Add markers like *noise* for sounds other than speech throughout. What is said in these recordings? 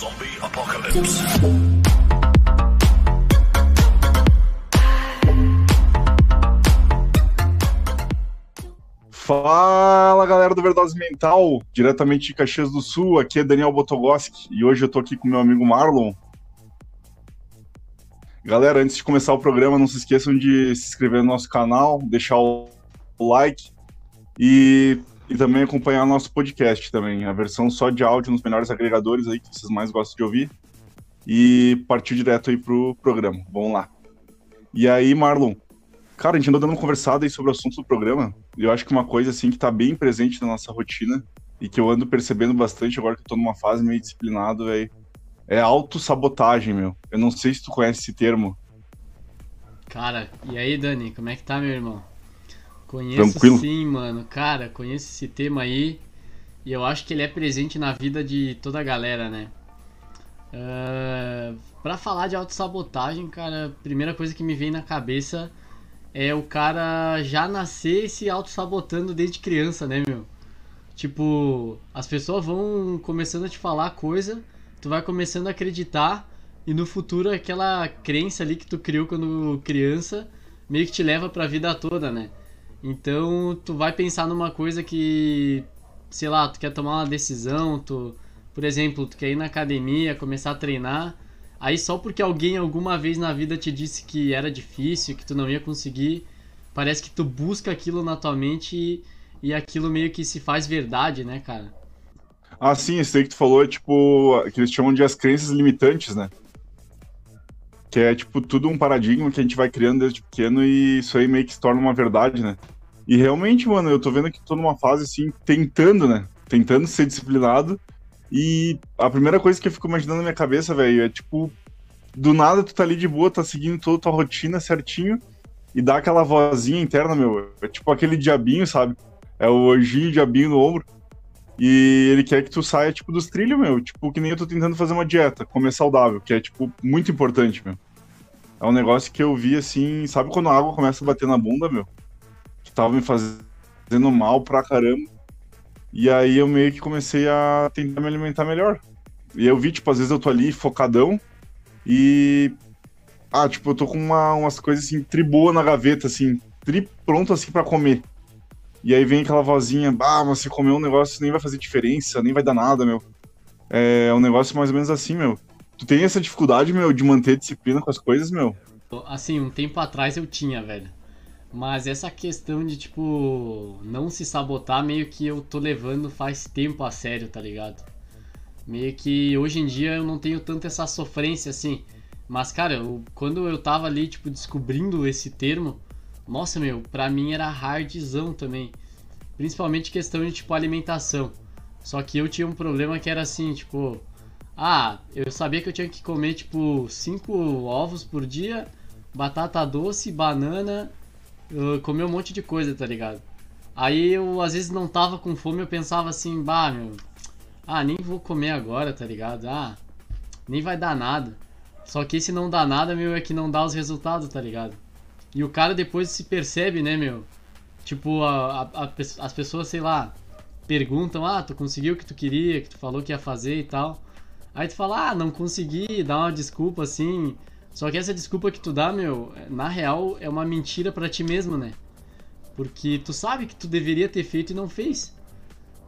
Zombie Apocalypse. Fala galera do Verdose Mental, diretamente de Caxias do Sul, aqui é Daniel Botogoski e hoje eu tô aqui com meu amigo Marlon. Galera, antes de começar o programa, não se esqueçam de se inscrever no nosso canal, deixar o like e, e também acompanhar nosso podcast também, a versão só de áudio nos melhores agregadores aí que vocês mais gostam de ouvir e partir direto aí pro programa. Vamos lá. E aí, Marlon, cara, a gente andou dando uma conversada aí sobre o assunto do programa e eu acho que uma coisa assim que tá bem presente na nossa rotina e que eu ando percebendo bastante agora que eu tô numa fase meio disciplinado, velho, é autossabotagem, meu. Eu não sei se tu conhece esse termo. Cara, e aí, Dani, como é que tá, meu irmão? Conheço Tranquilo? sim, mano. Cara, conheço esse tema aí e eu acho que ele é presente na vida de toda a galera, né? Uh, pra falar de autossabotagem, cara, a primeira coisa que me vem na cabeça é o cara já nascer se autossabotando desde criança, né, meu? Tipo, as pessoas vão começando a te falar coisa, tu vai começando a acreditar e no futuro aquela crença ali que tu criou quando criança meio que te leva pra vida toda, né? Então tu vai pensar numa coisa que, sei lá, tu quer tomar uma decisão, tu, por exemplo, tu quer ir na academia, começar a treinar, aí só porque alguém alguma vez na vida te disse que era difícil, que tu não ia conseguir, parece que tu busca aquilo na tua mente e, e aquilo meio que se faz verdade, né, cara? Ah, sim, esse aí que tu falou é tipo, que eles chamam de as crenças limitantes, né? Que é tipo tudo um paradigma que a gente vai criando desde pequeno e isso aí meio que se torna uma verdade, né? E realmente, mano, eu tô vendo que tô numa fase assim, tentando, né? Tentando ser disciplinado. E a primeira coisa que eu fico imaginando na minha cabeça, velho, é tipo, do nada tu tá ali de boa, tá seguindo toda a tua rotina certinho e dá aquela vozinha interna, meu. É tipo aquele diabinho, sabe? É o anjinho diabinho no ombro. E ele quer que tu saia, tipo, dos trilhos, meu. Tipo, que nem eu tô tentando fazer uma dieta, comer saudável, que é, tipo, muito importante, meu. É um negócio que eu vi, assim, sabe quando a água começa a bater na bunda, meu? Que tava me fazendo mal pra caramba. E aí eu meio que comecei a tentar me alimentar melhor. E eu vi, tipo, às vezes eu tô ali focadão e. Ah, tipo, eu tô com uma, umas coisas assim, tri boa na gaveta, assim, tri pronto assim pra comer. E aí vem aquela vozinha, ah, se comer um negócio nem vai fazer diferença, nem vai dar nada, meu. É um negócio mais ou menos assim, meu. Tu tem essa dificuldade, meu, de manter disciplina com as coisas, meu? Assim, um tempo atrás eu tinha, velho. Mas essa questão de, tipo, não se sabotar, meio que eu tô levando faz tempo a sério, tá ligado? Meio que hoje em dia eu não tenho tanto essa sofrência assim. Mas, cara, eu, quando eu tava ali, tipo, descobrindo esse termo, nossa, meu, pra mim era hardzão também. Principalmente questão de, tipo, alimentação. Só que eu tinha um problema que era assim, tipo... Ah, eu sabia que eu tinha que comer, tipo, cinco ovos por dia, batata doce, banana, uh, comer um monte de coisa, tá ligado? Aí eu, às vezes, não tava com fome, eu pensava assim, bah, meu... Ah, nem vou comer agora, tá ligado? Ah, nem vai dar nada. Só que esse não dá nada, meu, é que não dá os resultados, tá ligado? E o cara depois se percebe, né, meu? Tipo, a, a, a, as pessoas, sei lá, perguntam: Ah, tu conseguiu o que tu queria, que tu falou que ia fazer e tal. Aí tu fala: Ah, não consegui, dá uma desculpa assim. Só que essa desculpa que tu dá, meu, na real é uma mentira para ti mesmo, né? Porque tu sabe que tu deveria ter feito e não fez.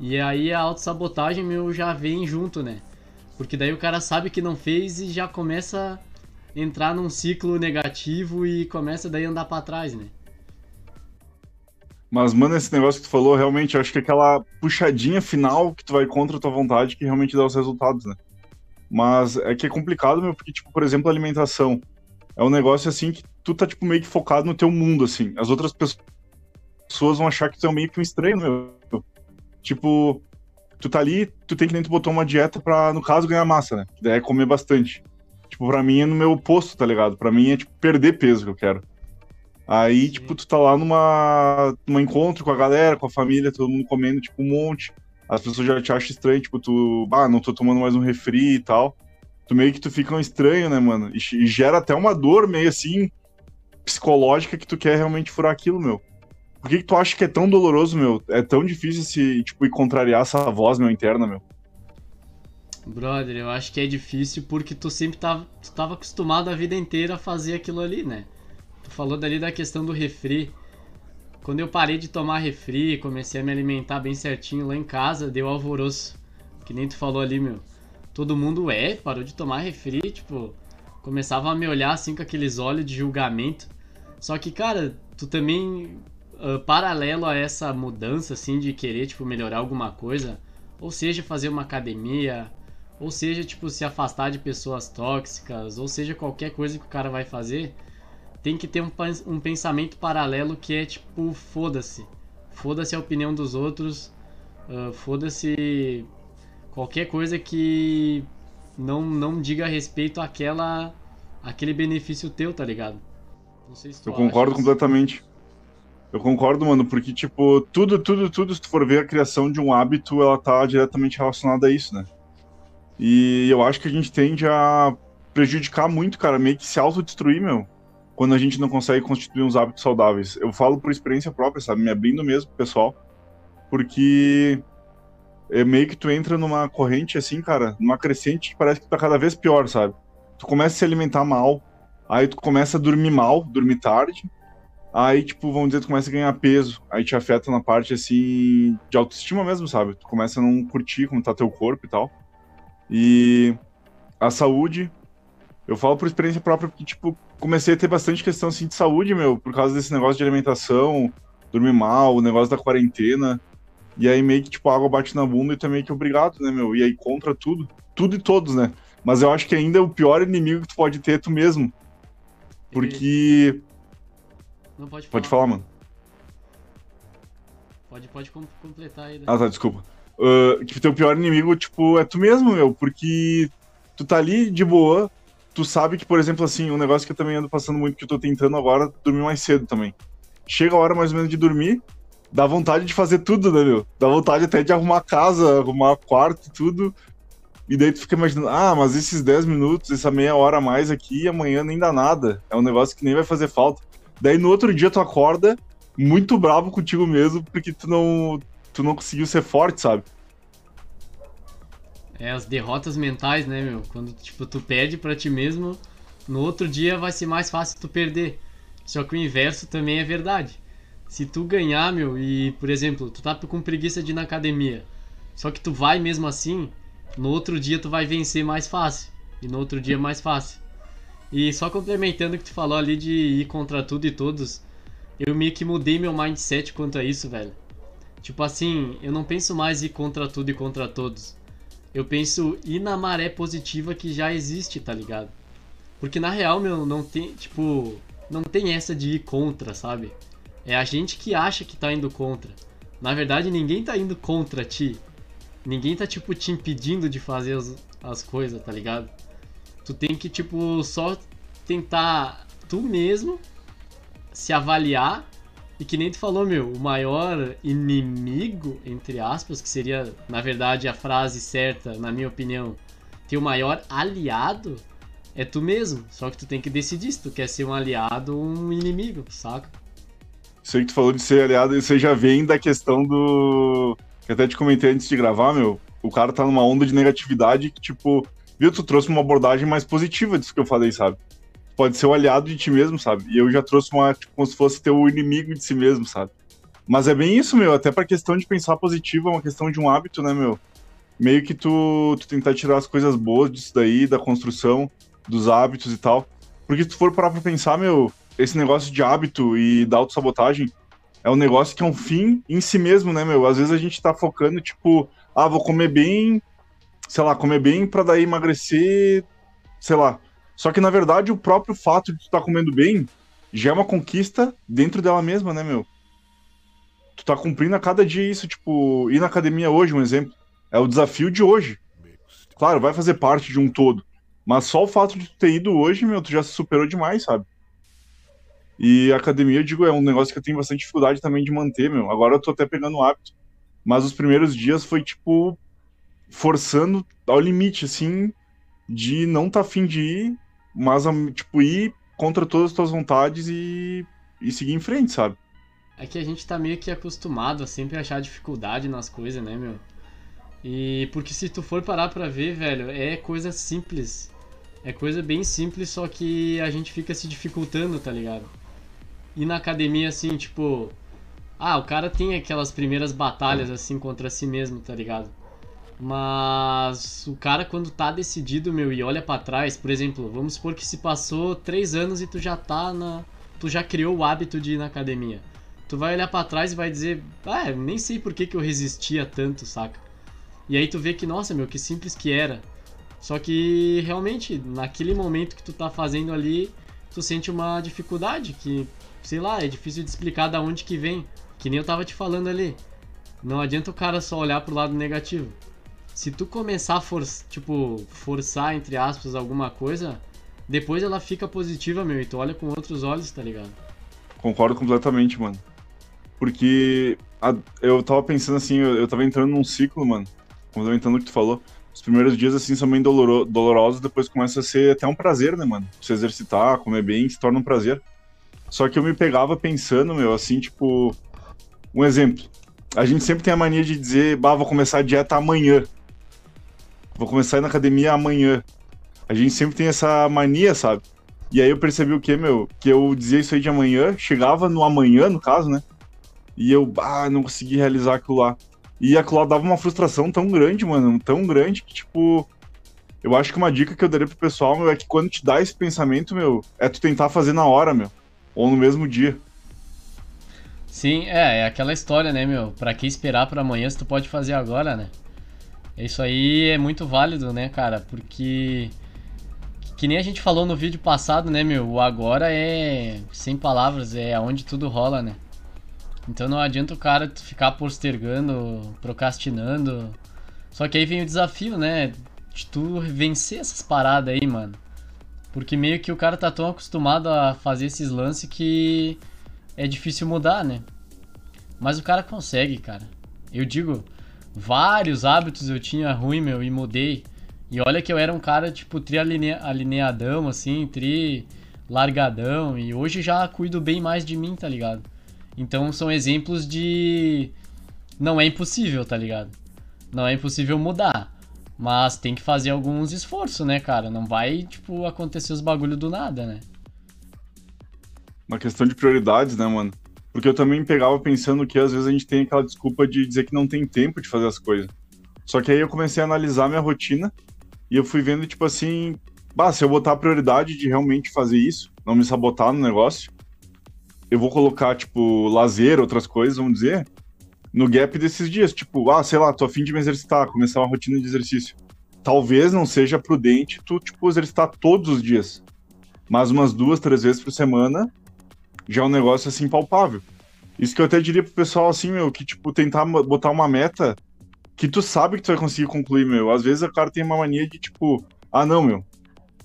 E aí a autossabotagem, meu, já vem junto, né? Porque daí o cara sabe que não fez e já começa entrar num ciclo negativo e começa daí a andar para trás, né? Mas, mano, esse negócio que tu falou, realmente, acho que é aquela puxadinha final que tu vai contra a tua vontade que realmente dá os resultados, né? Mas é que é complicado, meu, porque, tipo, por exemplo, a alimentação. É um negócio, assim, que tu tá, tipo, meio que focado no teu mundo, assim. As outras pessoas vão achar que tu é meio que um estranho, meu. Tipo, tu tá ali, tu tem que tu botou uma dieta pra, no caso, ganhar massa, né? Que daí é comer bastante. Tipo, pra mim é no meu oposto, tá ligado? Pra mim é, tipo, perder peso que eu quero. Aí, Sim. tipo, tu tá lá numa, numa encontro com a galera, com a família, todo mundo comendo, tipo, um monte. As pessoas já te acham estranho, tipo, tu, ah, não tô tomando mais um refri e tal. Tu meio que tu fica um estranho, né, mano? E, e gera até uma dor meio assim, psicológica, que tu quer realmente furar aquilo, meu. Por que, que tu acha que é tão doloroso, meu? É tão difícil se, tipo, contrariar essa voz, meu, interna, meu? Brother, eu acho que é difícil porque tu sempre tava, tu tava acostumado a vida inteira a fazer aquilo ali, né? Tu falou dali da questão do refri. Quando eu parei de tomar refri, comecei a me alimentar bem certinho lá em casa, deu alvoroço. Que nem tu falou ali, meu. Todo mundo é, parou de tomar refri, tipo, começava a me olhar assim com aqueles olhos de julgamento. Só que, cara, tu também, uh, paralelo a essa mudança, assim, de querer, tipo, melhorar alguma coisa, ou seja, fazer uma academia, ou seja, tipo, se afastar de pessoas tóxicas, ou seja, qualquer coisa que o cara vai fazer, tem que ter um, um pensamento paralelo que é tipo, foda-se. Foda-se a opinião dos outros, uh, foda-se qualquer coisa que não, não diga respeito àquela, àquele benefício teu, tá ligado? Não sei se tu Eu concordo completamente. Eu concordo, mano, porque, tipo, tudo, tudo, tudo, se tu for ver a criação de um hábito, ela tá diretamente relacionada a isso, né? E eu acho que a gente tende a prejudicar muito, cara, meio que se autodestruir, meu, quando a gente não consegue constituir uns hábitos saudáveis. Eu falo por experiência própria, sabe? Me abrindo mesmo, pessoal. Porque é meio que tu entra numa corrente assim, cara, numa crescente que parece que tá cada vez pior, sabe? Tu começa a se alimentar mal, aí tu começa a dormir mal, dormir tarde, aí, tipo, vamos dizer, tu começa a ganhar peso, aí te afeta na parte, assim, de autoestima mesmo, sabe? Tu começa a não curtir como tá teu corpo e tal. E a saúde, eu falo por experiência própria, porque, tipo, comecei a ter bastante questão, assim, de saúde, meu, por causa desse negócio de alimentação, dormir mal, o negócio da quarentena. E aí meio que, tipo, a água bate na bunda e tu é que obrigado, né, meu? E aí contra tudo, tudo e todos, né? Mas eu acho que ainda o pior inimigo que tu pode ter é tu mesmo. Porque... Não pode falar. Pode falar, mano. Pode, pode completar aí. Né? Ah, tá, desculpa. Uh, tipo, teu pior inimigo, tipo, é tu mesmo, meu, porque tu tá ali de boa, tu sabe que, por exemplo, assim, um negócio que eu também ando passando muito, que eu tô tentando agora, dormir mais cedo também. Chega a hora mais ou menos de dormir, dá vontade de fazer tudo, né, meu? Dá vontade até de arrumar casa, arrumar quarto, tudo. E daí tu fica imaginando, ah, mas esses 10 minutos, essa meia hora a mais aqui, amanhã nem dá nada. É um negócio que nem vai fazer falta. Daí no outro dia tu acorda muito bravo contigo mesmo, porque tu não, tu não conseguiu ser forte, sabe? É, as derrotas mentais, né, meu? Quando, tipo, tu perde para ti mesmo, no outro dia vai ser mais fácil tu perder. Só que o inverso também é verdade. Se tu ganhar, meu, e, por exemplo, tu tá com preguiça de ir na academia, só que tu vai mesmo assim, no outro dia tu vai vencer mais fácil. E no outro dia mais fácil. E só complementando o que tu falou ali de ir contra tudo e todos, eu meio que mudei meu mindset quanto a isso, velho. Tipo assim, eu não penso mais ir contra tudo e contra todos. Eu penso ir na maré positiva que já existe, tá ligado? Porque na real, meu, não tem, tipo, não tem essa de ir contra, sabe? É a gente que acha que tá indo contra. Na verdade, ninguém tá indo contra ti. Ninguém tá, tipo, te impedindo de fazer as, as coisas, tá ligado? Tu tem que, tipo, só tentar tu mesmo se avaliar e que nem tu falou, meu, o maior inimigo, entre aspas, que seria, na verdade, a frase certa, na minha opinião, ter o maior aliado é tu mesmo. Só que tu tem que decidir se tu quer ser um aliado ou um inimigo, saca? Isso aí que tu falou de ser aliado, isso aí já vem da questão do. Que até te comentei antes de gravar, meu. O cara tá numa onda de negatividade que, tipo, viu, tu trouxe uma abordagem mais positiva disso que eu falei, sabe? Pode ser o aliado de ti mesmo, sabe? E eu já trouxe uma, tipo, como se fosse teu inimigo de si mesmo, sabe? Mas é bem isso, meu. Até pra questão de pensar positivo, é uma questão de um hábito, né, meu? Meio que tu, tu tentar tirar as coisas boas disso daí, da construção, dos hábitos e tal. Porque se tu for parar pra pensar, meu, esse negócio de hábito e da autossabotagem é um negócio que é um fim em si mesmo, né, meu? Às vezes a gente tá focando, tipo, ah, vou comer bem, sei lá, comer bem pra daí emagrecer, sei lá, só que, na verdade, o próprio fato de tu tá comendo bem já é uma conquista dentro dela mesma, né, meu? Tu tá cumprindo a cada dia isso, tipo, ir na academia hoje, um exemplo. É o desafio de hoje. Claro, vai fazer parte de um todo. Mas só o fato de tu ter ido hoje, meu, tu já se superou demais, sabe? E academia, eu digo, é um negócio que eu tenho bastante dificuldade também de manter, meu. Agora eu tô até pegando o hábito. Mas os primeiros dias foi, tipo, forçando ao limite, assim, de não tá afim de ir mas, tipo, ir contra todas as tuas vontades e, e seguir em frente, sabe? É que a gente tá meio que acostumado a sempre achar dificuldade nas coisas, né, meu? E porque se tu for parar pra ver, velho, é coisa simples. É coisa bem simples, só que a gente fica se dificultando, tá ligado? E na academia, assim, tipo. Ah, o cara tem aquelas primeiras batalhas, assim, contra si mesmo, tá ligado? Mas o cara, quando tá decidido, meu, e olha para trás, por exemplo, vamos supor que se passou três anos e tu já tá na. Tu já criou o hábito de ir na academia. Tu vai olhar para trás e vai dizer, ah, nem sei por que, que eu resistia tanto, saca? E aí tu vê que, nossa, meu, que simples que era. Só que realmente, naquele momento que tu tá fazendo ali, tu sente uma dificuldade que, sei lá, é difícil de explicar da onde que vem. Que nem eu tava te falando ali. Não adianta o cara só olhar pro lado negativo se tu começar a for, tipo, forçar, entre aspas, alguma coisa, depois ela fica positiva, meu, e tu olha com outros olhos, tá ligado? Concordo completamente, mano. Porque a, eu tava pensando assim, eu, eu tava entrando num ciclo, mano, complementando o que tu falou. Os primeiros dias, assim, são bem doloro, dolorosos, depois começa a ser até um prazer, né, mano? Se exercitar, comer bem, se torna um prazer. Só que eu me pegava pensando, meu, assim, tipo. Um exemplo. A gente sempre tem a mania de dizer, bah, vou começar a dieta amanhã vou começar a ir na academia amanhã. A gente sempre tem essa mania, sabe? E aí eu percebi o que, meu? Que eu dizia isso aí de amanhã, chegava no amanhã, no caso, né? E eu, ah, não consegui realizar aquilo lá. E aquilo lá dava uma frustração tão grande, mano, tão grande que, tipo, eu acho que uma dica que eu daria pro pessoal, meu, é que quando te dá esse pensamento, meu, é tu tentar fazer na hora, meu. Ou no mesmo dia. Sim, é, é aquela história, né, meu? Pra que esperar para amanhã se tu pode fazer agora, né? Isso aí é muito válido, né, cara? Porque. Que nem a gente falou no vídeo passado, né, meu? O agora é. Sem palavras, é onde tudo rola, né? Então não adianta o cara ficar postergando, procrastinando. Só que aí vem o desafio, né? De tu vencer essas paradas aí, mano. Porque meio que o cara tá tão acostumado a fazer esses lances que é difícil mudar, né? Mas o cara consegue, cara. Eu digo, Vários hábitos eu tinha ruim, meu, e mudei. E olha que eu era um cara, tipo, tri-alineadão, assim, tri-largadão. E hoje já cuido bem mais de mim, tá ligado? Então são exemplos de. Não é impossível, tá ligado? Não é impossível mudar. Mas tem que fazer alguns esforços, né, cara? Não vai, tipo, acontecer os bagulho do nada, né? Uma questão de prioridades, né, mano? Porque eu também pegava pensando que às vezes a gente tem aquela desculpa de dizer que não tem tempo de fazer as coisas. Só que aí eu comecei a analisar minha rotina e eu fui vendo, tipo assim, bah, se eu botar a prioridade de realmente fazer isso, não me sabotar no negócio, eu vou colocar, tipo, lazer, outras coisas, vamos dizer, no gap desses dias. Tipo, ah, sei lá, tô afim de me exercitar, começar uma rotina de exercício. Talvez não seja prudente tu, tipo, exercitar todos os dias. Mas umas duas, três vezes por semana já é um negócio assim palpável. Isso que eu até diria pro pessoal assim, meu, que tipo, tentar botar uma meta que tu sabe que tu vai conseguir concluir, meu. Às vezes o cara tem uma mania de tipo, ah, não, meu,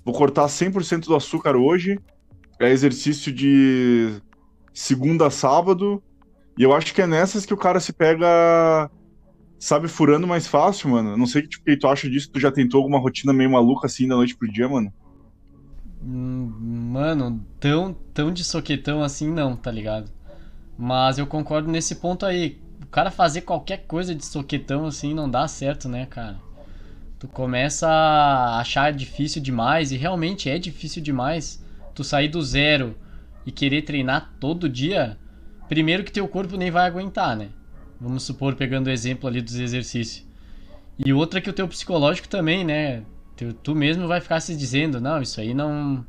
vou cortar 100% do açúcar hoje, é exercício de segunda a sábado, e eu acho que é nessas que o cara se pega, sabe, furando mais fácil, mano. Não sei tipo, o que tu acha disso, tu já tentou alguma rotina meio maluca assim da noite pro dia, mano? Mano, tão, tão de soquetão assim não, tá ligado? Mas eu concordo nesse ponto aí. O cara fazer qualquer coisa de soquetão assim não dá certo, né, cara? Tu começa a achar difícil demais, e realmente é difícil demais tu sair do zero e querer treinar todo dia. Primeiro que teu corpo nem vai aguentar, né? Vamos supor, pegando o exemplo ali dos exercícios. E outra que o teu psicológico também, né? Tu, tu mesmo vai ficar se dizendo, não, isso aí não,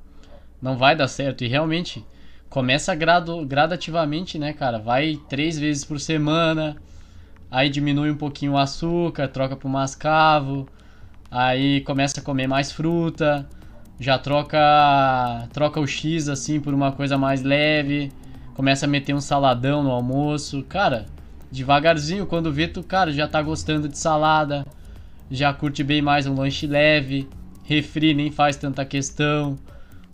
não vai dar certo. E realmente, começa gradu, gradativamente, né, cara? Vai três vezes por semana, aí diminui um pouquinho o açúcar, troca pro mascavo, aí começa a comer mais fruta, já troca, troca o X assim por uma coisa mais leve, começa a meter um saladão no almoço. Cara, devagarzinho, quando vê tu, cara, já tá gostando de salada já curte bem mais um lanche leve, refri nem faz tanta questão,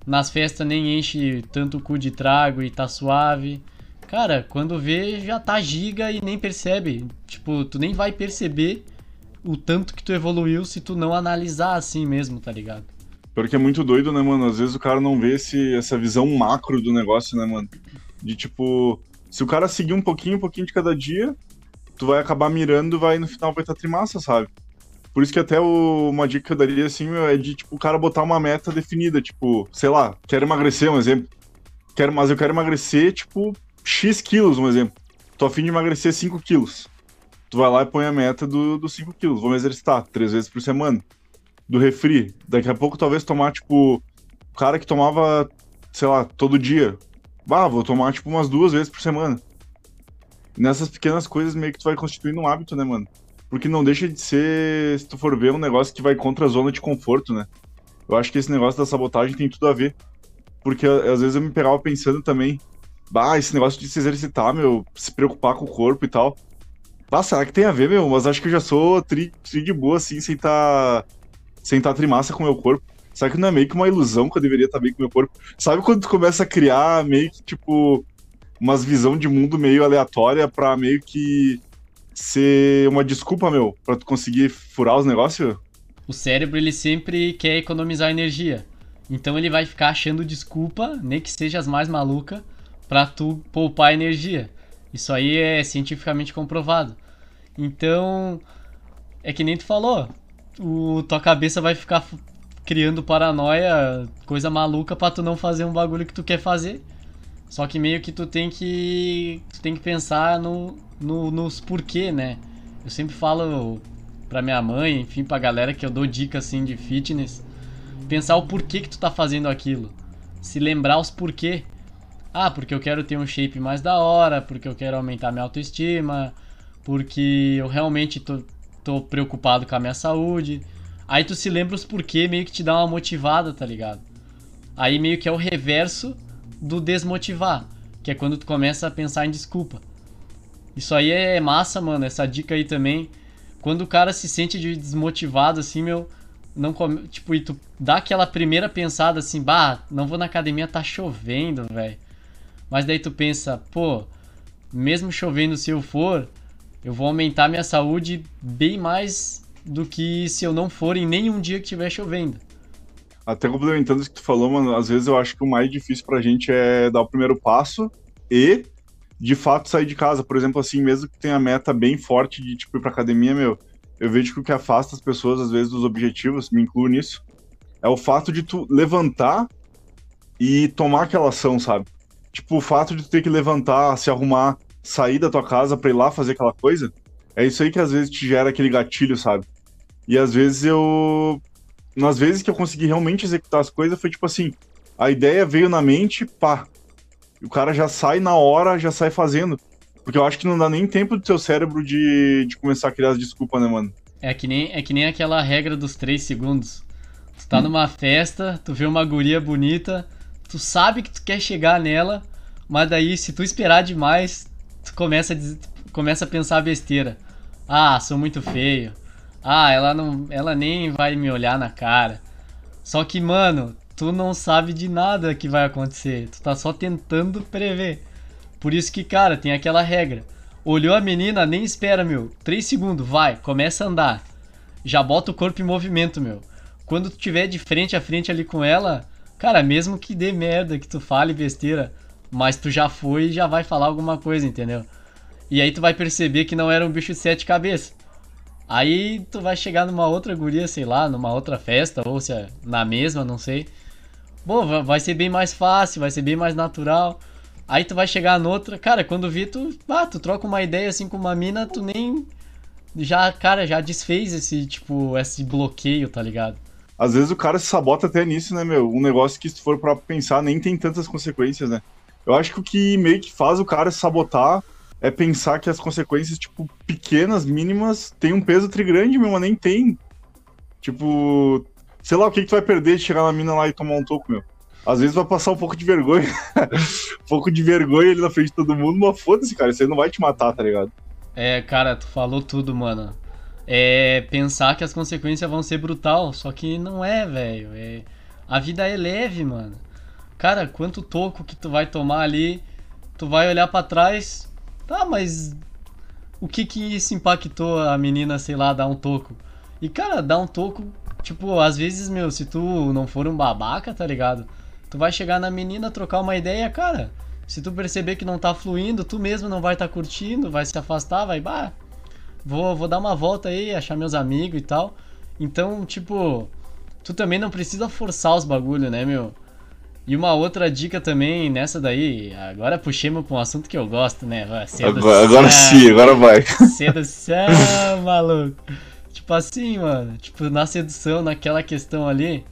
nas festas nem enche tanto o cu de trago e tá suave. Cara, quando vê já tá giga e nem percebe. Tipo, tu nem vai perceber o tanto que tu evoluiu se tu não analisar assim mesmo, tá ligado? Porque é muito doido, né, mano? Às vezes o cara não vê esse, essa visão macro do negócio, né, mano? De tipo, se o cara seguir um pouquinho, um pouquinho de cada dia, tu vai acabar mirando, vai no final vai estar tá trimassa, sabe? Por isso que até o, uma dica que eu daria, assim, é de, tipo, o cara botar uma meta definida, tipo, sei lá, quero emagrecer, um exemplo. Quero, mas eu quero emagrecer, tipo, X quilos, um exemplo. Tô afim de emagrecer 5 quilos. Tu vai lá e põe a meta dos do 5 quilos. Vou me exercitar três vezes por semana. Do refri. Daqui a pouco, talvez, tomar, tipo, o cara que tomava, sei lá, todo dia. Bah, vou tomar, tipo, umas duas vezes por semana. nessas pequenas coisas meio que tu vai constituindo um hábito, né, mano? Porque não deixa de ser, se tu for ver, um negócio que vai contra a zona de conforto, né? Eu acho que esse negócio da sabotagem tem tudo a ver. Porque às vezes eu me pegava pensando também, bah, esse negócio de se exercitar, meu, se preocupar com o corpo e tal. Bah, será que tem a ver, meu? Mas acho que eu já sou tri, tri de boa, assim, sem tá, sem tá trimassa com o meu corpo. Será que não é meio que uma ilusão que eu deveria estar tá bem com o meu corpo? Sabe quando tu começa a criar meio que, tipo, umas visão de mundo meio aleatória pra meio que ser uma desculpa, meu, pra tu conseguir furar os negócios? O cérebro, ele sempre quer economizar energia. Então ele vai ficar achando desculpa, nem que seja as mais malucas, pra tu poupar energia. Isso aí é cientificamente comprovado. Então, é que nem tu falou, o, tua cabeça vai ficar criando paranoia, coisa maluca pra tu não fazer um bagulho que tu quer fazer. Só que meio que tu tem que. Tu tem que pensar no, no, nos porquê, né? Eu sempre falo pra minha mãe, enfim, pra galera que eu dou dica assim de fitness. Pensar o porquê que tu tá fazendo aquilo. Se lembrar os porquê. Ah, porque eu quero ter um shape mais da hora, porque eu quero aumentar minha autoestima, porque eu realmente tô, tô preocupado com a minha saúde. Aí tu se lembra os porquê, meio que te dá uma motivada, tá ligado? Aí meio que é o reverso do desmotivar, que é quando tu começa a pensar em desculpa. Isso aí é massa, mano, essa dica aí também. Quando o cara se sente desmotivado, assim, meu, não come, tipo, e tu dá aquela primeira pensada assim, bah, não vou na academia, tá chovendo, velho. Mas daí tu pensa, pô, mesmo chovendo se eu for, eu vou aumentar minha saúde bem mais do que se eu não for em nenhum dia que tiver chovendo. Até complementando o que tu falou, mano, às vezes eu acho que o mais difícil pra gente é dar o primeiro passo e, de fato, sair de casa. Por exemplo, assim, mesmo que tenha a meta bem forte de, tipo, ir pra academia, meu, eu vejo que o que afasta as pessoas, às vezes, dos objetivos, me incluo nisso, é o fato de tu levantar e tomar aquela ação, sabe? Tipo, o fato de tu ter que levantar, se arrumar, sair da tua casa pra ir lá fazer aquela coisa, é isso aí que às vezes te gera aquele gatilho, sabe? E às vezes eu nas vezes que eu consegui realmente executar as coisas, foi tipo assim: a ideia veio na mente, pá. O cara já sai na hora, já sai fazendo. Porque eu acho que não dá nem tempo do seu cérebro de, de começar a criar as desculpas, né, mano? É que, nem, é que nem aquela regra dos três segundos. Tu tá hum. numa festa, tu vê uma guria bonita, tu sabe que tu quer chegar nela, mas daí se tu esperar demais, tu começa a, começa a pensar besteira. Ah, sou muito feio. Ah, ela não, ela nem vai me olhar na cara. Só que, mano, tu não sabe de nada que vai acontecer. Tu tá só tentando prever. Por isso que, cara, tem aquela regra. Olhou a menina, nem espera, meu. Três segundos, vai, começa a andar. Já bota o corpo em movimento, meu. Quando tu tiver de frente a frente ali com ela, cara, mesmo que dê merda, que tu fale besteira, mas tu já foi e já vai falar alguma coisa, entendeu? E aí tu vai perceber que não era um bicho de sete cabeças. Aí tu vai chegar numa outra guria, sei lá, numa outra festa, ou se é na mesma, não sei. Bom, vai ser bem mais fácil, vai ser bem mais natural. Aí tu vai chegar noutra, cara, quando vi tu, ah, tu troca uma ideia assim com uma mina, tu nem já, cara, já desfez esse tipo, esse bloqueio, tá ligado? Às vezes o cara se sabota até nisso, né, meu? Um negócio que se for para pensar nem tem tantas consequências, né? Eu acho que o que meio que faz o cara se sabotar é pensar que as consequências, tipo, pequenas, mínimas, tem um peso trigrande, meu, mas nem tem. Tipo, sei lá, o que, que tu vai perder de chegar na mina lá e tomar um toco, meu? Às vezes vai passar um pouco de vergonha. *laughs* um pouco de vergonha ali na frente de todo mundo, mas foda-se, cara, isso aí não vai te matar, tá ligado? É, cara, tu falou tudo, mano. É pensar que as consequências vão ser brutal, só que não é, velho. É... A vida é leve, mano. Cara, quanto toco que tu vai tomar ali, tu vai olhar para trás, Tá, mas o que que isso impactou a menina, sei lá, dar um toco? E, cara, dar um toco, tipo, às vezes, meu, se tu não for um babaca, tá ligado? Tu vai chegar na menina, trocar uma ideia, cara. Se tu perceber que não tá fluindo, tu mesmo não vai estar tá curtindo, vai se afastar, vai, bah, vou, vou dar uma volta aí, achar meus amigos e tal. Então, tipo, tu também não precisa forçar os bagulho, né, meu? E uma outra dica também nessa daí, agora puxemos pra um assunto que eu gosto, né? Sedução, agora, agora sim, agora vai. *laughs* Sedução, maluco. Tipo assim, mano, tipo, na sedução, naquela questão ali,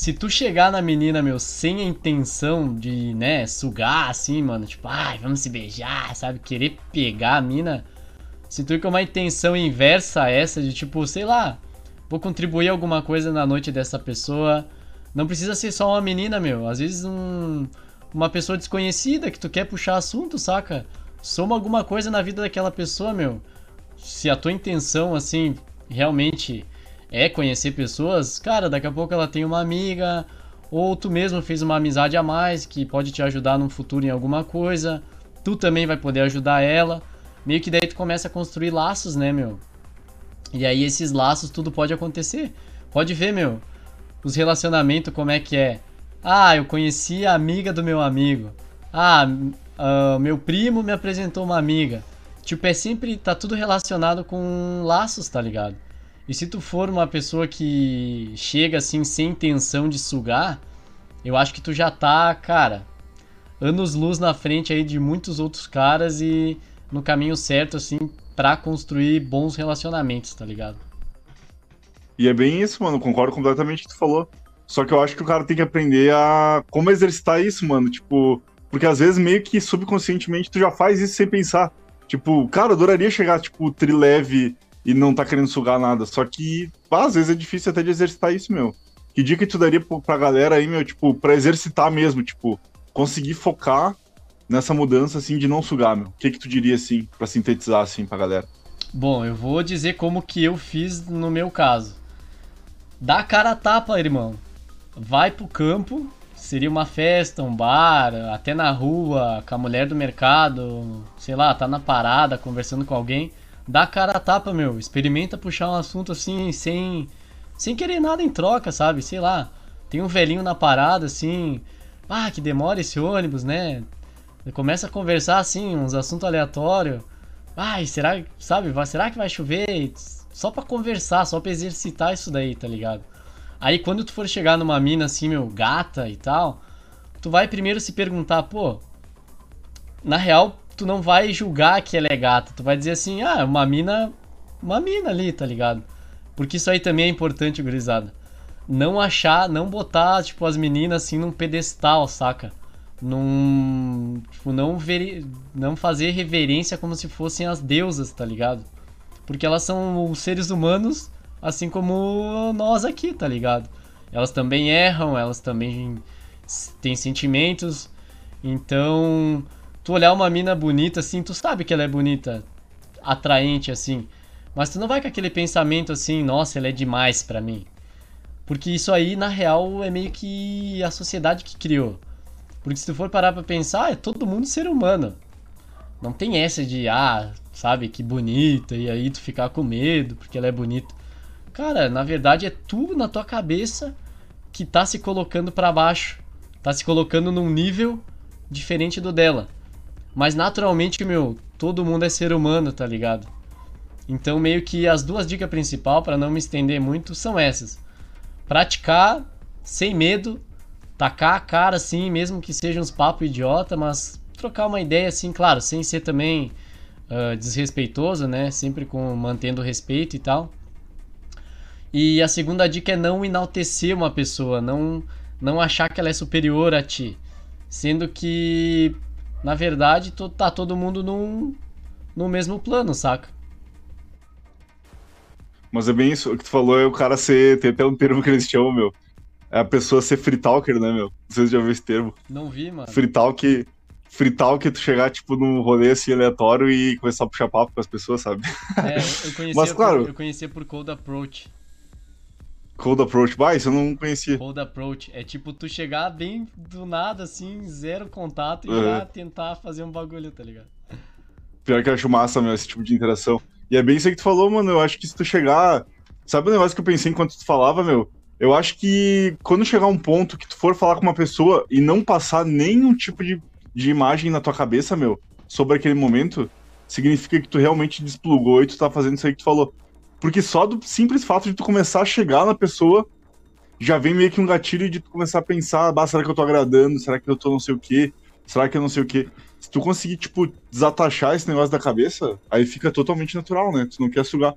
se tu chegar na menina, meu, sem a intenção de, né, sugar, assim, mano, tipo, ai, vamos se beijar, sabe, querer pegar a mina, se tu ir com uma intenção inversa a essa, de tipo, sei lá, vou contribuir alguma coisa na noite dessa pessoa, não precisa ser só uma menina, meu. Às vezes um, uma pessoa desconhecida que tu quer puxar assunto, saca? Soma alguma coisa na vida daquela pessoa, meu. Se a tua intenção, assim, realmente é conhecer pessoas, cara, daqui a pouco ela tem uma amiga, ou tu mesmo fez uma amizade a mais que pode te ajudar no futuro em alguma coisa. Tu também vai poder ajudar ela. Meio que daí tu começa a construir laços, né, meu? E aí esses laços tudo pode acontecer. Pode ver, meu os relacionamentos, como é que é. Ah, eu conheci a amiga do meu amigo. Ah, uh, meu primo me apresentou uma amiga. Tipo, é sempre. Tá tudo relacionado com laços, tá ligado? E se tu for uma pessoa que chega assim sem intenção de sugar, eu acho que tu já tá, cara, anos luz na frente aí de muitos outros caras e no caminho certo, assim, pra construir bons relacionamentos, tá ligado? E é bem isso, mano. Concordo completamente com o que tu falou. Só que eu acho que o cara tem que aprender a como exercitar isso, mano. Tipo, porque às vezes meio que subconscientemente tu já faz isso sem pensar. Tipo, cara, adoraria chegar, tipo, trileve e não tá querendo sugar nada. Só que, às vezes é difícil até de exercitar isso, meu. Que dica que tu daria pra galera aí, meu, tipo, pra exercitar mesmo, tipo, conseguir focar nessa mudança, assim, de não sugar, meu? O que que tu diria, assim, pra sintetizar, assim, pra galera? Bom, eu vou dizer como que eu fiz no meu caso. Dá cara a tapa, irmão. Vai pro campo, seria uma festa, um bar, até na rua, com a mulher do mercado, sei lá, tá na parada conversando com alguém. Dá cara a tapa, meu. Experimenta puxar um assunto assim, sem, sem querer nada em troca, sabe? Sei lá. Tem um velhinho na parada, assim. Ah, que demora esse ônibus, né? Começa a conversar assim, uns assuntos aleatórios. Ai, será, sabe, será que vai chover? Só pra conversar, só pra exercitar isso daí, tá ligado? Aí quando tu for chegar numa mina assim, meu, gata e tal, tu vai primeiro se perguntar, pô, na real, tu não vai julgar que ela é gata, tu vai dizer assim, ah, uma mina, uma mina ali, tá ligado? Porque isso aí também é importante, gurizada. Não achar, não botar, tipo, as meninas assim num pedestal, saca? Num. Tipo, não, não fazer reverência como se fossem as deusas, tá ligado? Porque elas são seres humanos, assim como nós aqui, tá ligado? Elas também erram, elas também têm sentimentos. Então, tu olhar uma mina bonita assim, tu sabe que ela é bonita, atraente assim. Mas tu não vai com aquele pensamento assim, nossa, ela é demais para mim. Porque isso aí, na real, é meio que a sociedade que criou. Porque se tu for parar pra pensar, é todo mundo ser humano. Não tem essa de, ah, sabe, que bonita, e aí tu ficar com medo porque ela é bonita. Cara, na verdade é tu na tua cabeça que tá se colocando para baixo, tá se colocando num nível diferente do dela. Mas naturalmente, meu, todo mundo é ser humano, tá ligado? Então, meio que as duas dicas principais, para não me estender muito, são essas: praticar sem medo, tacar a cara assim, mesmo que seja uns papo idiota, mas trocar uma ideia assim, claro, sem ser também uh, desrespeitoso, né? Sempre com mantendo respeito e tal. E a segunda dica é não enaltecer uma pessoa, não não achar que ela é superior a ti, sendo que na verdade tá todo mundo num, no mesmo plano, saca? Mas é bem isso, o que tu falou é o cara ser, tem até um termo que eles chamam, meu, é a pessoa ser free talker, né, meu? Se já viu esse termo. Não vi, mano. Free talk fritar o que tu chegar, tipo, num rolê assim aleatório e começar a puxar papo com as pessoas, sabe? É, eu *laughs* conhecia, Mas, claro, por, eu conhecia por Cold Approach. Cold Approach, bah, isso eu não conhecia. Cold Approach, é tipo tu chegar bem do nada, assim, zero contato e uhum. já tentar fazer um bagulho, tá ligado? Pior que eu acho massa, meu, esse tipo de interação. E é bem isso que tu falou, mano, eu acho que se tu chegar... Sabe o negócio que eu pensei enquanto tu falava, meu? Eu acho que quando chegar um ponto que tu for falar com uma pessoa e não passar nenhum tipo de de imagem na tua cabeça, meu, sobre aquele momento, significa que tu realmente desplugou e tu tá fazendo isso aí que tu falou. Porque só do simples fato de tu começar a chegar na pessoa, já vem meio que um gatilho de tu começar a pensar, bah, será que eu tô agradando? Será que eu tô não sei o quê? Será que eu não sei o quê? Se tu conseguir, tipo, desatachar esse negócio da cabeça, aí fica totalmente natural, né? Tu não quer sugar.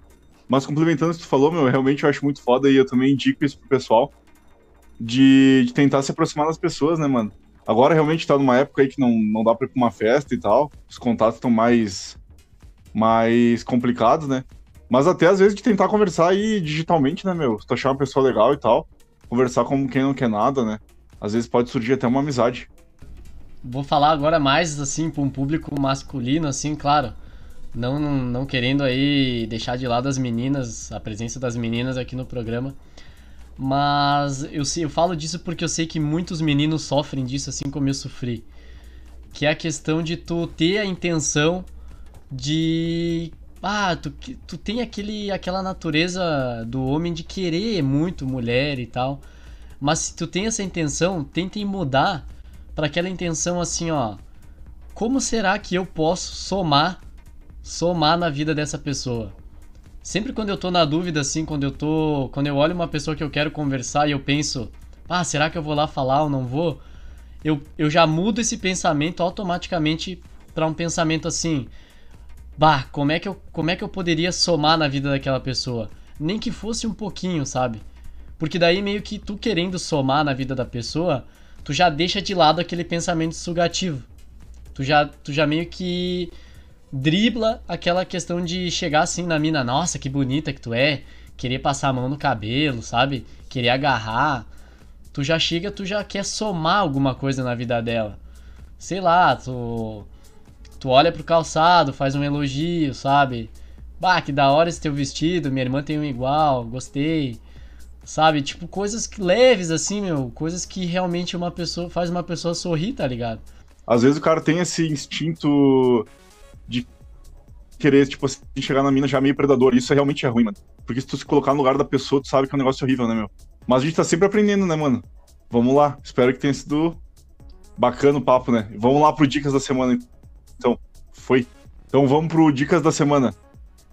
Mas complementando o que tu falou, meu, realmente eu acho muito foda e eu também indico isso pro pessoal de, de tentar se aproximar das pessoas, né, mano? Agora realmente tá numa época aí que não, não dá pra ir pra uma festa e tal. Os contatos estão mais, mais complicados, né? Mas até às vezes de tentar conversar aí digitalmente, né, meu? Se tu achar uma pessoa legal e tal, conversar como quem não quer nada, né? Às vezes pode surgir até uma amizade. Vou falar agora mais, assim, pra um público masculino, assim, claro. Não, não querendo aí deixar de lado as meninas, a presença das meninas aqui no programa. Mas eu, eu falo disso porque eu sei que muitos meninos sofrem disso assim como eu sofri. Que é a questão de tu ter a intenção de. Ah, tu, tu tem aquele, aquela natureza do homem de querer muito mulher e tal. Mas se tu tem essa intenção, tente mudar para aquela intenção assim, ó. Como será que eu posso somar somar na vida dessa pessoa? Sempre quando eu tô na dúvida, assim, quando eu tô. Quando eu olho uma pessoa que eu quero conversar e eu penso, ah, será que eu vou lá falar ou não vou? Eu, eu já mudo esse pensamento automaticamente para um pensamento assim. Bah, como é, que eu, como é que eu poderia somar na vida daquela pessoa? Nem que fosse um pouquinho, sabe? Porque daí meio que tu querendo somar na vida da pessoa, tu já deixa de lado aquele pensamento sugativo. Tu já, tu já meio que dribla aquela questão de chegar assim na mina, nossa, que bonita que tu é, querer passar a mão no cabelo, sabe? Querer agarrar. Tu já chega, tu já quer somar alguma coisa na vida dela. Sei lá, tu tu olha pro calçado, faz um elogio, sabe? Bah, que da hora esse teu vestido, minha irmã tem um igual, gostei. Sabe? Tipo, coisas leves assim, meu, coisas que realmente uma pessoa faz uma pessoa sorrir, tá ligado? Às vezes o cara tem esse instinto de querer, tipo assim, chegar na mina já meio predador. Isso realmente é ruim, mano. Porque se tu se colocar no lugar da pessoa, tu sabe que é um negócio horrível, né, meu? Mas a gente tá sempre aprendendo, né, mano? Vamos lá. Espero que tenha sido bacana o papo, né? Vamos lá pro Dicas da Semana, então. Foi. Então vamos pro Dicas da Semana.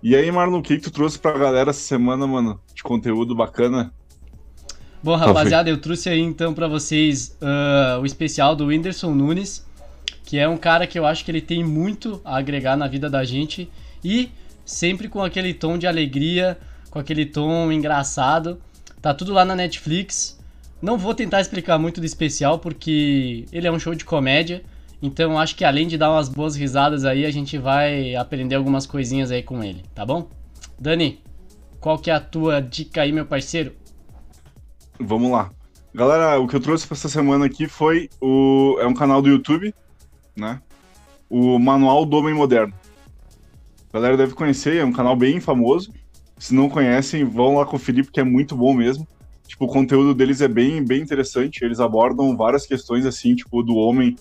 E aí, Marlon, o que, que tu trouxe pra galera essa semana, mano? De conteúdo bacana? Bom, tá, rapaziada, eu trouxe aí então para vocês uh, o especial do Whindersson Nunes que é um cara que eu acho que ele tem muito a agregar na vida da gente e sempre com aquele tom de alegria, com aquele tom engraçado. Tá tudo lá na Netflix. Não vou tentar explicar muito do especial porque ele é um show de comédia. Então acho que além de dar umas boas risadas aí, a gente vai aprender algumas coisinhas aí com ele, tá bom? Dani, qual que é a tua dica aí, meu parceiro? Vamos lá. Galera, o que eu trouxe para essa semana aqui foi o é um canal do YouTube né? O Manual do Homem Moderno. A galera deve conhecer, é um canal bem famoso. Se não conhecem, vão lá conferir porque é muito bom mesmo. Tipo, o conteúdo deles é bem, bem interessante. Eles abordam várias questões assim, tipo, do homem,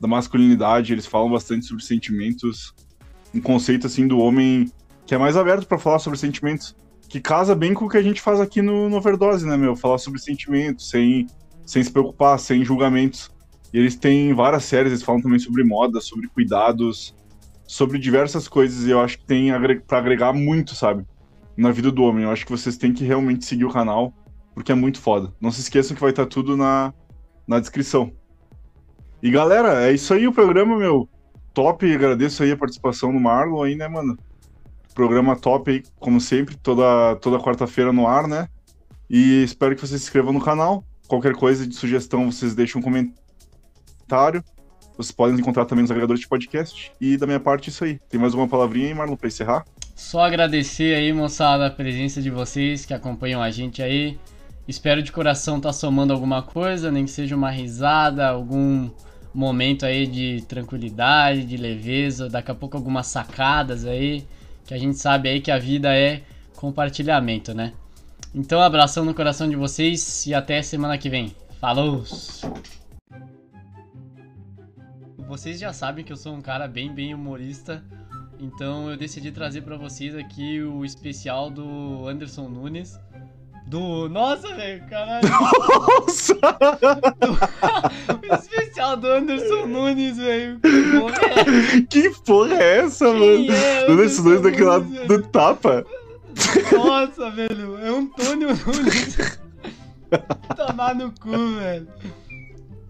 da masculinidade, eles falam bastante sobre sentimentos. Um conceito assim do homem que é mais aberto para falar sobre sentimentos, que casa bem com o que a gente faz aqui no, no Overdose, né, meu? Falar sobre sentimentos, sem, sem se preocupar, sem julgamentos. E eles têm várias séries, eles falam também sobre moda, sobre cuidados, sobre diversas coisas, e eu acho que tem para agregar muito, sabe? Na vida do homem. Eu acho que vocês têm que realmente seguir o canal, porque é muito foda. Não se esqueçam que vai estar tudo na, na descrição. E galera, é isso aí o programa, meu. Top, agradeço aí a participação do Marlon aí, né, mano? Programa top aí, como sempre, toda, toda quarta-feira no ar, né? E espero que vocês se inscrevam no canal. Qualquer coisa de sugestão, vocês deixem um comentário comentário. Vocês podem encontrar também nos agregadores de podcast. E da minha parte, isso aí. Tem mais uma palavrinha aí, Marlon, pra encerrar? Só agradecer aí, moçada, a presença de vocês que acompanham a gente aí. Espero de coração estar tá somando alguma coisa, nem que seja uma risada, algum momento aí de tranquilidade, de leveza, daqui a pouco algumas sacadas aí, que a gente sabe aí que a vida é compartilhamento, né? Então, abração no coração de vocês e até semana que vem. Falou! Vocês já sabem que eu sou um cara bem, bem humorista. Então eu decidi trazer para vocês aqui o especial do Anderson Nunes. Do. Nossa, velho, caralho! Nossa! Do... *laughs* o especial do Anderson Nunes, velho. Que porra é? Que porra é essa, Quem mano? É Anderson Nunes daquele lado do tapa. Nossa, velho, é Antônio Nunes. *laughs* Tomar no cu, velho.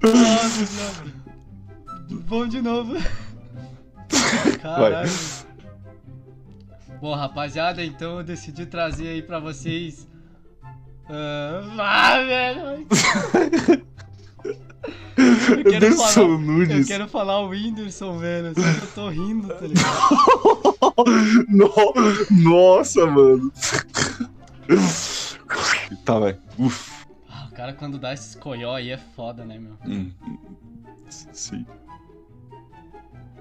Nossa, senhora. Bom de novo. *laughs* Caralho. Bom, rapaziada, então eu decidi trazer aí pra vocês. Ah, ah velho! Eu quero, Anderson falar, eu Nunes. quero falar o Whindersson, velho. Só que eu tô rindo, tá ligado? *laughs* No- Nossa, mano. Tá, vai. Uf. Ah, o cara quando dá esses coió aí é foda, né, meu? Hum. Sim.